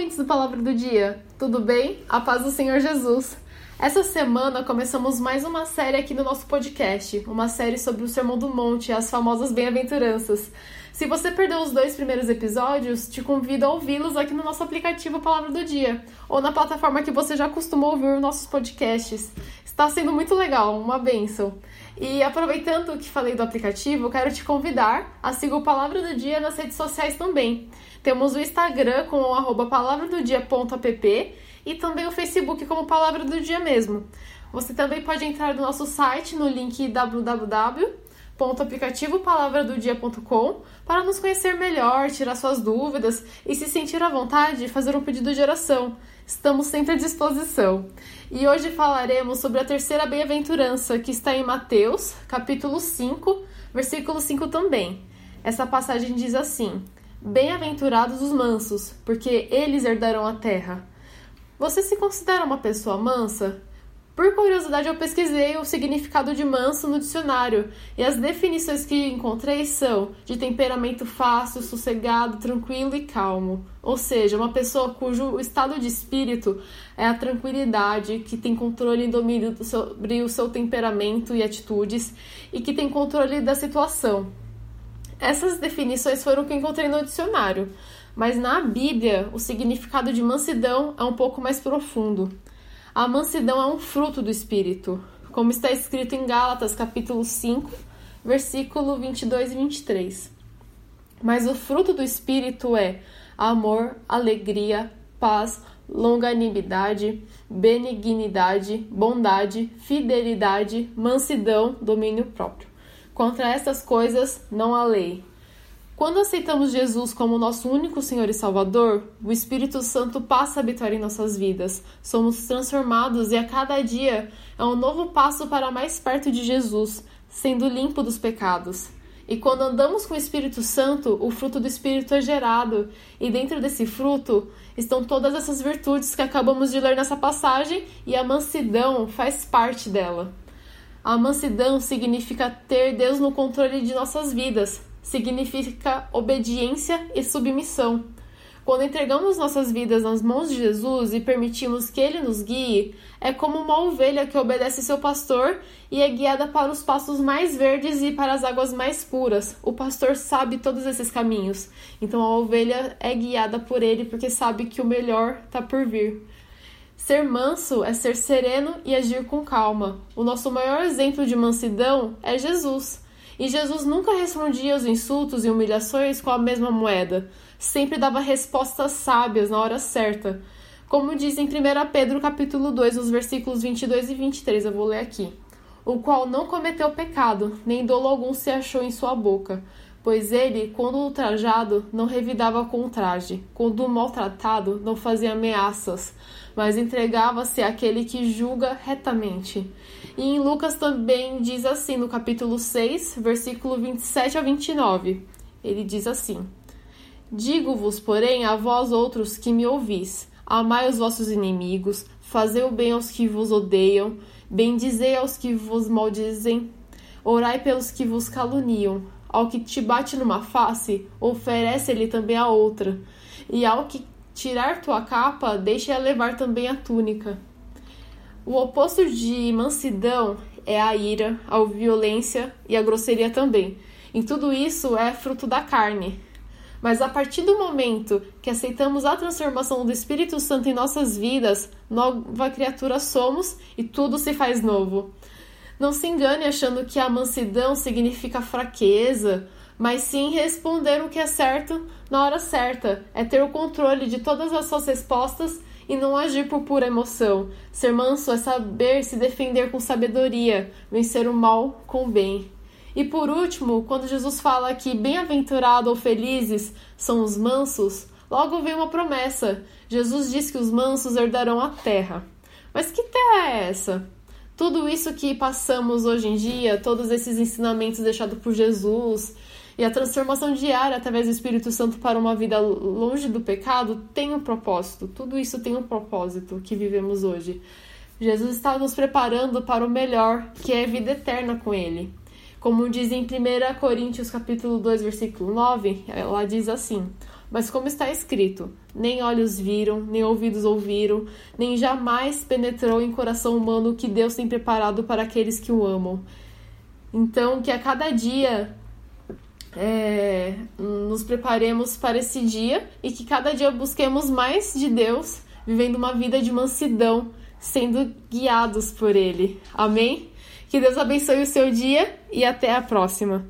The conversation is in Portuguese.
Ouvintes do Palavra do Dia! Tudo bem? A paz do Senhor Jesus! Essa semana começamos mais uma série aqui no nosso podcast, uma série sobre o Sermão do Monte, as famosas bem-aventuranças. Se você perdeu os dois primeiros episódios, te convido a ouvi-los aqui no nosso aplicativo Palavra do Dia, ou na plataforma que você já costumou ouvir os nossos podcasts. Está sendo muito legal, uma benção. E aproveitando que falei do aplicativo, quero te convidar a seguir o Palavra do Dia nas redes sociais também. Temos o Instagram com o palavradodia.app e também o Facebook como Palavra do Dia mesmo. Você também pode entrar no nosso site no link www.aplicativopalavradodia.com para nos conhecer melhor, tirar suas dúvidas e se sentir à vontade de fazer um pedido de oração. Estamos sempre à disposição. E hoje falaremos sobre a terceira bem-aventurança que está em Mateus, capítulo 5, versículo 5 também. Essa passagem diz assim: Bem-aventurados os mansos, porque eles herdarão a terra. Você se considera uma pessoa mansa? Por curiosidade, eu pesquisei o significado de manso no dicionário e as definições que encontrei são de temperamento fácil, sossegado, tranquilo e calmo. Ou seja, uma pessoa cujo estado de espírito é a tranquilidade, que tem controle e domínio sobre o seu temperamento e atitudes e que tem controle da situação. Essas definições foram que encontrei no dicionário, mas na Bíblia o significado de mansidão é um pouco mais profundo. A mansidão é um fruto do espírito, como está escrito em Gálatas capítulo 5, versículo 22 e 23. Mas o fruto do espírito é amor, alegria, paz, longanimidade, benignidade, bondade, fidelidade, mansidão, domínio próprio. Contra estas coisas não há lei. Quando aceitamos Jesus como nosso único Senhor e Salvador, o Espírito Santo passa a habitar em nossas vidas. Somos transformados e a cada dia é um novo passo para mais perto de Jesus, sendo limpo dos pecados. E quando andamos com o Espírito Santo, o fruto do Espírito é gerado, e dentro desse fruto estão todas essas virtudes que acabamos de ler nessa passagem, e a mansidão faz parte dela. A mansidão significa ter Deus no controle de nossas vidas, significa obediência e submissão. Quando entregamos nossas vidas nas mãos de Jesus e permitimos que Ele nos guie, é como uma ovelha que obedece seu pastor e é guiada para os pastos mais verdes e para as águas mais puras. O pastor sabe todos esses caminhos, então a ovelha é guiada por ele porque sabe que o melhor está por vir. Ser manso é ser sereno e agir com calma. O nosso maior exemplo de mansidão é Jesus. E Jesus nunca respondia aos insultos e humilhações com a mesma moeda. Sempre dava respostas sábias na hora certa. Como diz em 1 Pedro capítulo 2, os versículos 22 e 23, eu vou ler aqui. O qual não cometeu pecado, nem dolo algum se achou em sua boca, pois ele, quando ultrajado, não revidava com traje, quando maltratado, não fazia ameaças, mas entregava-se àquele que julga retamente. E em Lucas também diz assim, no capítulo 6, versículo 27 a 29. Ele diz assim: Digo-vos, porém, a vós outros que me ouvis: amai os vossos inimigos, fazei o bem aos que vos odeiam, bendizei aos que vos maldizem, orai pelos que vos caluniam. Ao que te bate numa face, oferece-lhe também a outra. E ao que tirar tua capa, deixa levar também a túnica. O oposto de mansidão é a ira, a violência e a grosseria também. Em tudo isso é fruto da carne. Mas a partir do momento que aceitamos a transformação do Espírito Santo em nossas vidas, nova criatura somos e tudo se faz novo. Não se engane achando que a mansidão significa fraqueza, mas sim responder o que é certo na hora certa. É ter o controle de todas as suas respostas e não agir por pura emoção. Ser manso é saber se defender com sabedoria, vencer o mal com o bem. E por último, quando Jesus fala que bem-aventurado ou felizes são os mansos, logo vem uma promessa. Jesus diz que os mansos herdarão a terra. Mas que terra é essa? tudo isso que passamos hoje em dia, todos esses ensinamentos deixados por Jesus e a transformação diária através do Espírito Santo para uma vida longe do pecado tem um propósito. Tudo isso tem um propósito que vivemos hoje. Jesus está nos preparando para o melhor, que é vida eterna com ele. Como diz em 1 Coríntios capítulo 2, versículo 9, ela diz assim: Mas como está escrito, nem olhos viram, nem ouvidos ouviram, nem jamais penetrou em coração humano o que Deus tem preparado para aqueles que o amam. Então, que a cada dia é, nos preparemos para esse dia e que cada dia busquemos mais de Deus, vivendo uma vida de mansidão, sendo guiados por Ele. Amém? Que Deus abençoe o seu dia e até a próxima.